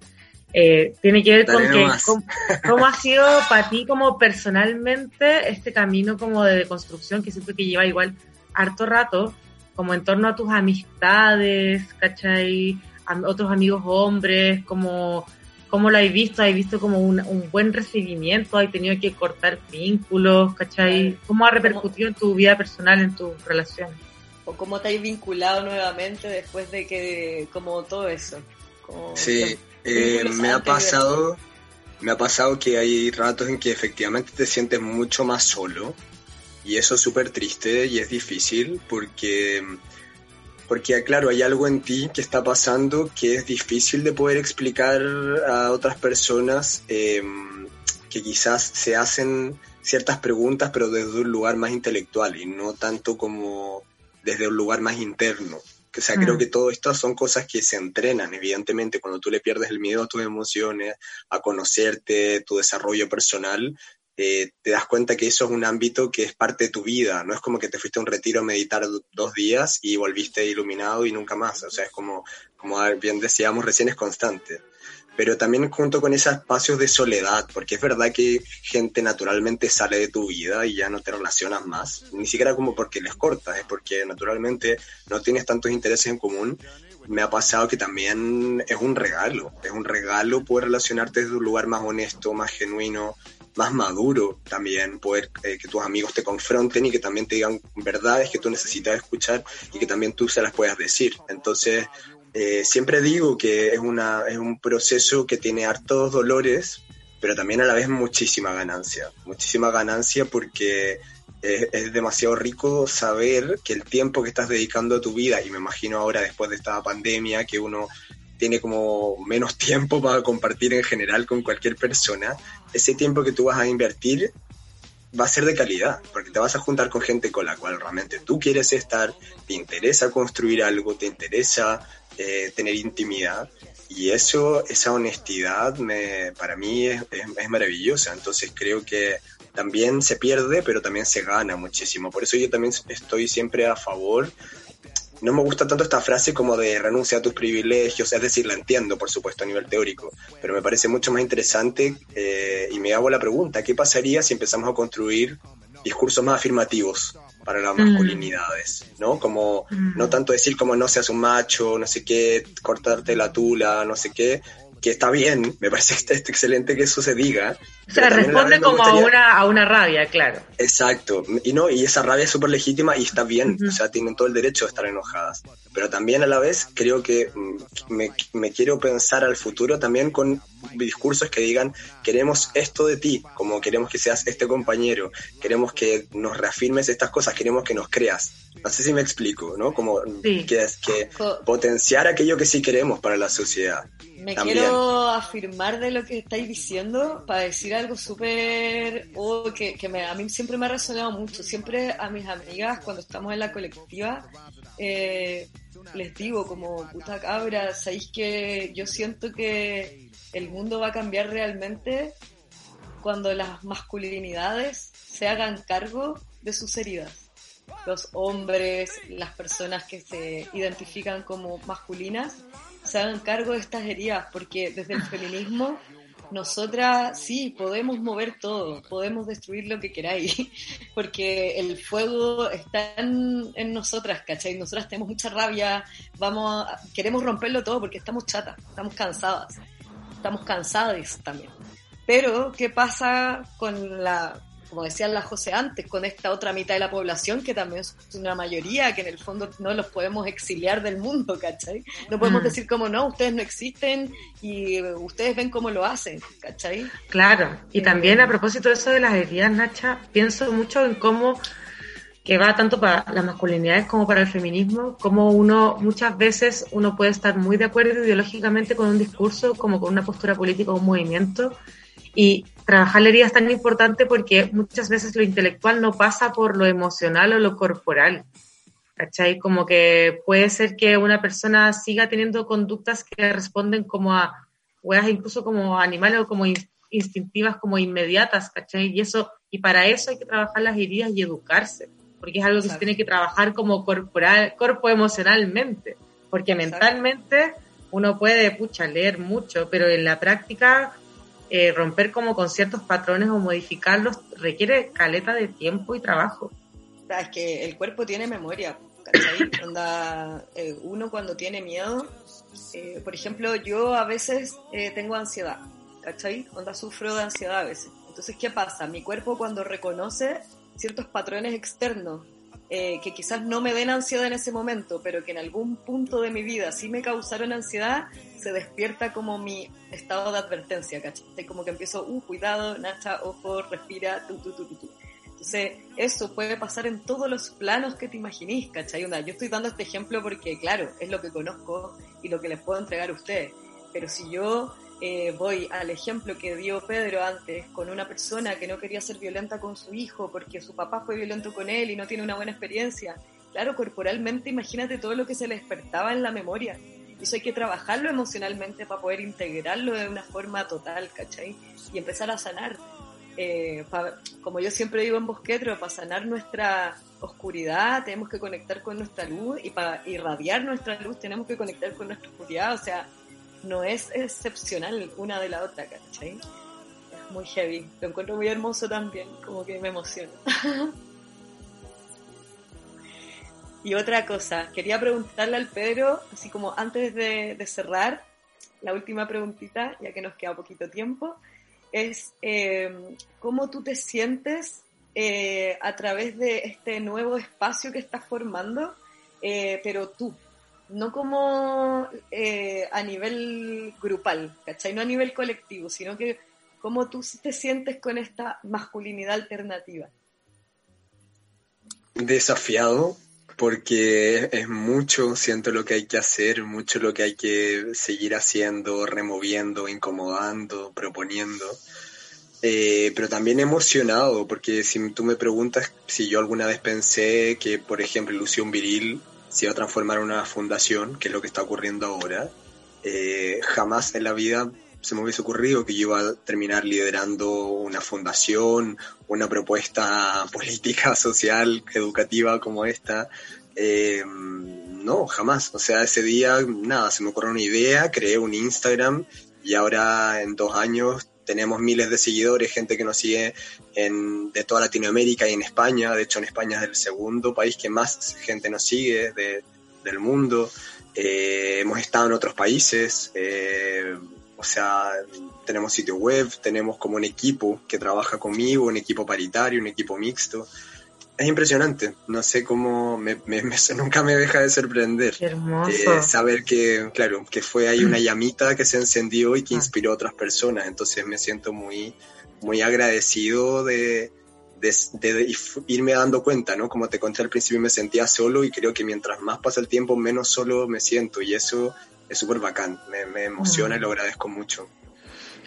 [SPEAKER 1] Eh, tiene que ver
[SPEAKER 3] Dale
[SPEAKER 1] con que, cómo, cómo ha sido para ti como personalmente este camino como de deconstrucción que siento que lleva igual harto rato, como en torno a tus amistades, ¿cachai? A otros amigos hombres, como ¿Cómo lo has visto? ¿Has visto como un, un buen recibimiento? ¿Has tenido que cortar vínculos? ¿Cachai? ¿Cómo ha repercutido en tu vida personal, en tus relaciones?
[SPEAKER 2] O cómo te has vinculado nuevamente después de que, como todo eso. Como
[SPEAKER 3] Sí, eh, me ha pasado, me ha pasado que hay ratos en que efectivamente te sientes mucho más solo y eso es súper triste y es difícil porque, porque claro, hay algo en ti que está pasando que es difícil de poder explicar a otras personas eh, que quizás se hacen ciertas preguntas pero desde un lugar más intelectual y no tanto como desde un lugar más interno. O sea,
[SPEAKER 1] Mm.
[SPEAKER 3] creo que todo esto son cosas que se entrenan, evidentemente, cuando tú le pierdes el miedo a tus emociones, a conocerte, tu desarrollo personal, eh, te das cuenta que eso es un ámbito que es parte de tu vida, no es como que te fuiste a un retiro a meditar do- dos días y volviste iluminado y nunca más, o sea, es como, como bien decíamos recién, es constante. pero también junto con esos espacios de soledad, porque es verdad que gente naturalmente sale de tu vida y ya no te relacionas más, ni siquiera como porque les cortas, es porque naturalmente no tienes tantos intereses en común. Me ha pasado que también es un regalo, es un regalo poder relacionarte desde un lugar más honesto, más genuino, más maduro también, poder eh, que tus amigos te confronten y que también te digan verdades que tú necesitas escuchar y que también tú se las puedas decir. Entonces, eh, siempre digo que es, una, es un proceso que tiene hartos dolores, pero también a la vez muchísima ganancia. Muchísima ganancia porque es, es, demasiado rico saber que el tiempo que estás dedicando a tu vida, y me imagino ahora después de esta pandemia, que uno tiene como menos tiempo para compartir en general con cualquier persona, ese tiempo que tú vas a invertir va a ser de calidad, porque te vas a juntar con gente con la cual realmente tú quieres estar, te interesa construir algo, te interesa eh, tener intimidad. Y eso, esa honestidad me, para mí es, es, es, maravillosa. Entonces creo que también se pierde, pero también se gana muchísimo. Por eso yo también estoy siempre a favor. No me gusta tanto esta frase como de renuncia a tus privilegios, es decir, la entiendo, por supuesto, a nivel teórico, pero me parece mucho más interesante eh, y me hago la pregunta, ¿qué pasaría si empezamos a construir discursos más afirmativos para las masculinidades, ¿no? Como no tanto decir como no seas un macho, no sé qué, cortarte la tula, no sé qué, que está bien, me parece que está excelente que eso se diga.
[SPEAKER 1] O sea, responde como gustaría... a, una, a una rabia, claro.
[SPEAKER 3] Exacto, y no, y esa rabia es súper legítima y está bien, uh -huh. o sea, tienen todo el derecho de estar enojadas. Pero también a la vez creo que me, me quiero pensar al futuro también con discursos que digan queremos esto de ti, como queremos que seas este compañero, queremos que nos reafirmes estas cosas, queremos que nos creas. No sé si me explico, ¿no? Como sí. que, que potenciar aquello que sí queremos para la sociedad.
[SPEAKER 2] Me También. quiero afirmar de lo que estáis diciendo para decir algo súper oh, que, que me, a mí siempre me ha resonado mucho. Siempre a mis amigas cuando estamos en la colectiva eh, les digo como puta cabra, sabéis que yo siento que el mundo va a cambiar realmente cuando las masculinidades se hagan cargo de sus heridas. Los hombres, las personas que se identifican como masculinas, se hagan cargo de estas heridas, porque desde el feminismo nosotras sí podemos mover todo, podemos destruir lo que queráis, porque el fuego está en, en, nosotras, ¿cachai? Nosotras tenemos mucha rabia, vamos a, queremos romperlo todo porque estamos chatas, estamos cansadas, estamos cansadas también. Pero, ¿qué pasa con la, como decía la José antes, con esta otra mitad de la población que también es una mayoría, que en el fondo no los podemos exiliar del mundo, ¿cachai? No podemos mm. decir como no, ustedes no existen y ustedes ven cómo lo hacen, ¿cachai?
[SPEAKER 1] Claro, y eh, también a propósito de eso de las heridas, Nacha, pienso mucho en cómo que va tanto para las masculinidades como para el feminismo, como uno muchas veces uno puede estar muy de acuerdo ideológicamente con un discurso, como con una postura política o un movimiento, y trabajar la herida es tan importante porque muchas veces lo intelectual no pasa por lo emocional o lo corporal. ¿Cachai? Como que puede ser que una persona siga teniendo conductas que responden como a weas incluso como animales o como instintivas, como inmediatas, ¿cachai? Y eso, y para eso hay que trabajar las heridas y educarse, porque es algo que Exacto. se tiene que trabajar como corporal, corpo emocionalmente, porque Exacto. mentalmente uno puede, pucha, leer mucho, pero en la práctica eh, romper como con ciertos patrones o modificarlos requiere caleta de tiempo y trabajo.
[SPEAKER 2] Es que el cuerpo tiene memoria. Onda, eh, uno cuando tiene miedo, eh, por ejemplo, yo a veces eh, tengo ansiedad, ¿cachai? Onda sufro de ansiedad a veces. Entonces, ¿qué pasa? Mi cuerpo cuando reconoce ciertos patrones externos eh, que quizás no me den ansiedad en ese momento, pero que en algún punto de mi vida sí me causaron ansiedad, se despierta como mi estado de advertencia, ¿cachai? Como que empiezo, uh, cuidado, Nacha, ojo, respira, tu, tu, tu, tu, tu. Entonces, eso puede pasar en todos los planos que te imaginís, ¿cachai? Onda, yo estoy dando este ejemplo porque, claro, es lo que conozco y lo que les puedo entregar a ustedes. Pero si yo eh, voy al ejemplo que dio Pedro antes con una persona que no quería ser violenta con su hijo porque su papá fue violento con él y no tiene una buena experiencia. Claro, corporalmente imagínate todo lo que se le despertaba en la memoria. Eso hay que trabajarlo emocionalmente para poder integrarlo de una forma total, ¿cachai? Y empezar a sanar. Eh, como yo siempre digo en Bosquetro, para sanar nuestra oscuridad tenemos que conectar con nuestra luz y para irradiar nuestra luz tenemos que conectar con nuestra oscuridad. O sea, no es excepcional una de la otra, ¿cachai? Es muy heavy. Lo encuentro muy hermoso también, como que me emociona. y otra cosa, quería preguntarle al Pedro, así como antes de, cerrar, la última preguntita, ya que nos queda poquito tiempo, es eh, cómo tú te sientes eh, a través de este nuevo espacio que estás formando, eh, pero tú, no como eh, a nivel grupal, ¿cachai? No a nivel colectivo, sino que cómo tú te sientes con esta masculinidad alternativa.
[SPEAKER 3] Desafiado, porque es mucho, siento lo que hay que hacer, mucho lo que hay que seguir haciendo, removiendo, incomodando, proponiendo. Eh, pero también emocionado, porque si tú me preguntas si yo alguna vez pensé que, por ejemplo, Ilusión Viril se iba a transformar en una fundación, que es lo que está ocurriendo ahora, eh, jamás en la vida se me hubiese ocurrido que yo iba a terminar liderando una fundación, una propuesta política, social, educativa como esta. Eh, no, jamás. O sea, ese día, nada, se me ocurrió una idea, creé un Instagram y ahora en dos años tenemos miles de seguidores, gente que nos sigue en, de toda Latinoamérica y en España. De hecho, en España es el segundo país que más gente nos sigue de, del mundo. Eh, hemos estado en otros países. Eh, o sea, tenemos sitio web, tenemos como un equipo que trabaja conmigo, un equipo paritario, un equipo mixto. Es impresionante, no sé cómo, me, me, me, nunca me deja de sorprender.
[SPEAKER 1] Qué hermoso.
[SPEAKER 3] Eh, saber que, claro, que fue ahí una llamita que se encendió y que inspiró a otras personas. Entonces me siento muy, muy agradecido de, de, de, irme dando cuenta, ¿no? Como te conté al principio, me sentía solo y creo que mientras más pasa el tiempo, menos solo me siento. Y eso es súper bacán, me, me emociona y lo agradezco mucho.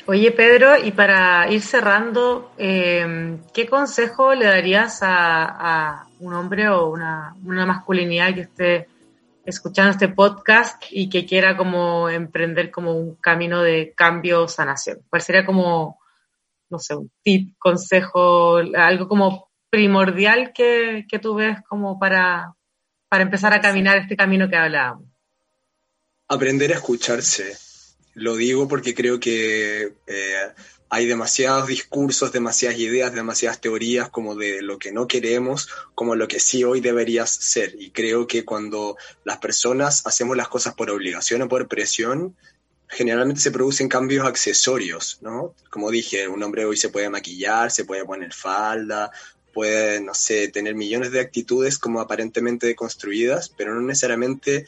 [SPEAKER 1] Oye, Pedro, y para ir cerrando, eh, ¿qué consejo le darías a, a un hombre o una, una, masculinidad que esté escuchando este podcast y que quiera como emprender como un camino de cambio o sanación? ¿Cuál sería como, no sé, un tip, consejo, algo como primordial que, que tú ves como para, para empezar a caminar este camino que hablábamos?
[SPEAKER 3] Aprender a escucharse. Lo digo porque creo que eh, hay demasiados discursos, demasiadas ideas, demasiadas teorías como de lo que no queremos, como lo que sí hoy deberías ser. Y creo que cuando las personas hacemos las cosas por obligación o por presión, generalmente se producen cambios accesorios, ¿no? Como dije, un hombre hoy se puede maquillar, se puede poner falda, puede, no sé, tener millones de actitudes como aparentemente deconstruidas, pero no necesariamente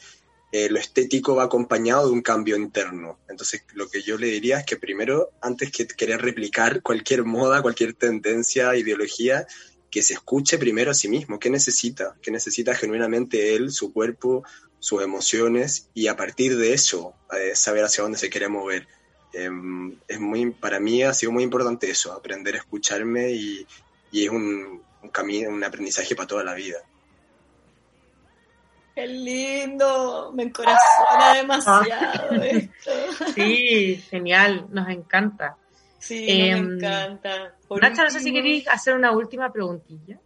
[SPEAKER 3] eh, lo estético va acompañado de un cambio interno. Entonces, lo que yo le diría es que primero, antes que querer replicar cualquier moda, cualquier tendencia, ideología, que se escuche primero a sí mismo, qué necesita, qué necesita genuinamente él, su cuerpo, sus emociones, y a partir de eso, eh, saber hacia dónde se quiere mover. Eh, es muy, para mí ha sido muy importante eso, aprender a escucharme y, y es un camino, un aprendizaje para toda la vida.
[SPEAKER 2] Qué lindo, me encorazona demasiado esto.
[SPEAKER 1] Sí, genial, nos encanta.
[SPEAKER 2] Sí, eh, me encanta.
[SPEAKER 1] Por Nacha, último, no sé si queréis hacer una última preguntilla.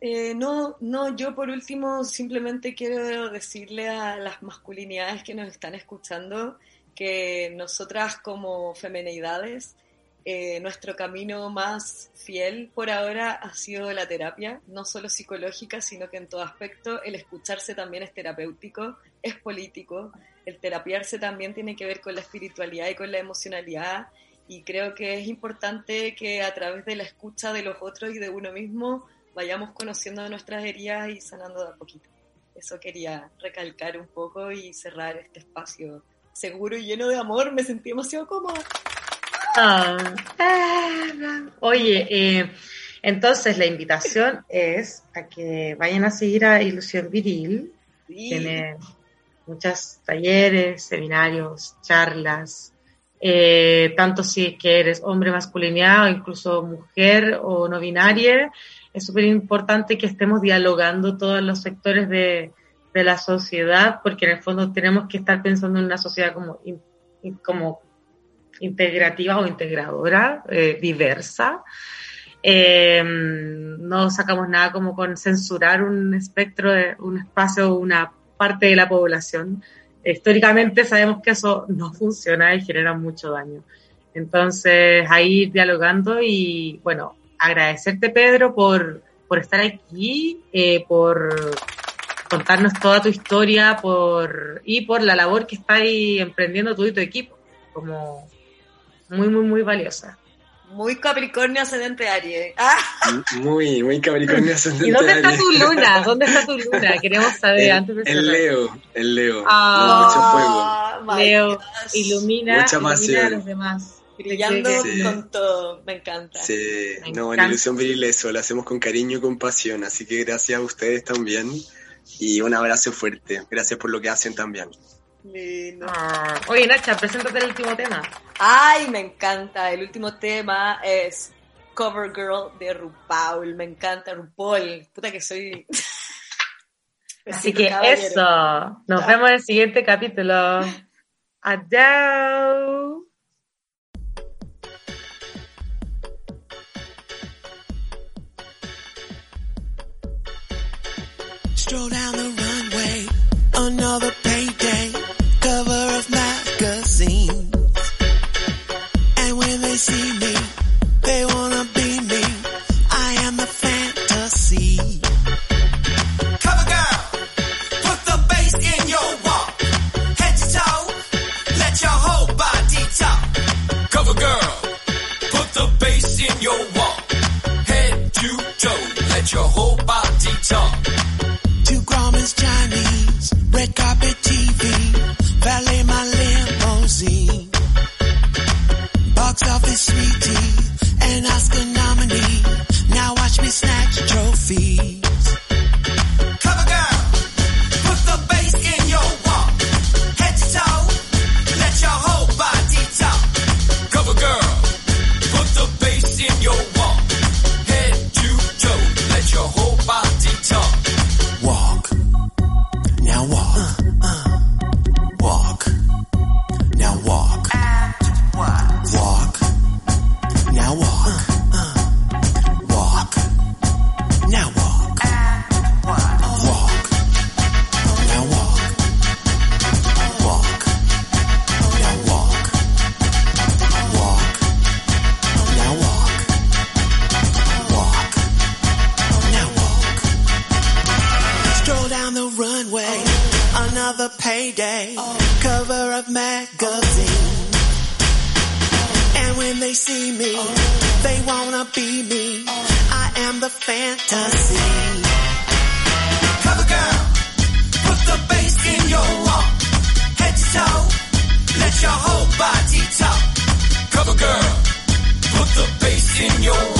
[SPEAKER 2] Eh, no, no, yo por último simplemente quiero decirle a las masculinidades que nos están escuchando que nosotras como femenidades eh, nuestro camino más fiel por ahora ha sido la terapia, no solo psicológica, sino que en todo aspecto el escucharse también es terapéutico, es político, el terapiarse también tiene que ver con la espiritualidad y con la emocionalidad y creo que es importante que a través de la escucha de los otros y de uno mismo vayamos conociendo nuestras heridas y sanando de a poquito. Eso quería recalcar un poco y cerrar este espacio seguro y lleno de amor, me sentí demasiado cómoda.
[SPEAKER 1] Oye, eh, entonces la invitación es a que vayan a seguir a Ilusión Viril. Sí. Tiene muchos talleres, seminarios, charlas. Eh, tanto si que eres hombre, masculinidad o incluso mujer o no binaria, es súper importante que estemos dialogando todos los sectores de, de, la sociedad, porque en el fondo tenemos que estar pensando en una sociedad como, como integrativa o integradora, eh, diversa. Eh, no sacamos nada como con censurar un espectro, un espacio, una parte de la población. históricamente sabemos que eso no funciona y genera mucho daño. Entonces, ahí dialogando y, bueno, agradecerte, Pedro, por, por estar aquí, eh, por contarnos toda tu historia por, y por la labor que estáis emprendiendo tú y tu equipo, como muy, muy, muy valiosa.
[SPEAKER 2] Muy Capricornio ascendente Aries. Ah.
[SPEAKER 3] Muy, muy Capricornio ascendente
[SPEAKER 1] ¿Y dónde está
[SPEAKER 3] Aries.
[SPEAKER 1] tu luna? ¿Dónde está tu luna? Queremos saber
[SPEAKER 3] El,
[SPEAKER 1] antes de
[SPEAKER 3] el
[SPEAKER 1] cerrar.
[SPEAKER 3] Leo, el Leo.
[SPEAKER 1] Ah.
[SPEAKER 3] No, mucho fuego.
[SPEAKER 1] Leo, ilumina,
[SPEAKER 3] Mucha
[SPEAKER 1] ilumina a los demás.
[SPEAKER 2] Brillando
[SPEAKER 3] Sí.
[SPEAKER 2] con todo, me encanta.
[SPEAKER 3] Sí,
[SPEAKER 1] Me
[SPEAKER 3] no, en
[SPEAKER 1] encanta.
[SPEAKER 3] Ilusión Viril eso, lo hacemos con cariño y con pasión, así que gracias a ustedes también y un abrazo fuerte, gracias por lo que hacen también.
[SPEAKER 2] Lindo.
[SPEAKER 1] Ah, Oye, Nacha, preséntate el último tema.
[SPEAKER 2] Ay, me encanta. El último tema es Cover Girl de RuPaul. Me encanta RuPaul. Puta que soy.
[SPEAKER 1] Así que
[SPEAKER 2] caballero.
[SPEAKER 1] eso, nos
[SPEAKER 2] Ya.
[SPEAKER 1] vemos en el siguiente capítulo. Adiós.
[SPEAKER 6] another payday, oh. cover of magazine. And when they see me, oh. they wanna be me. Oh. I am the fantasy. Cover girl, put the bass in your walk. Head to toe, let your whole body talk.
[SPEAKER 5] Cover girl, put the bass in your walk.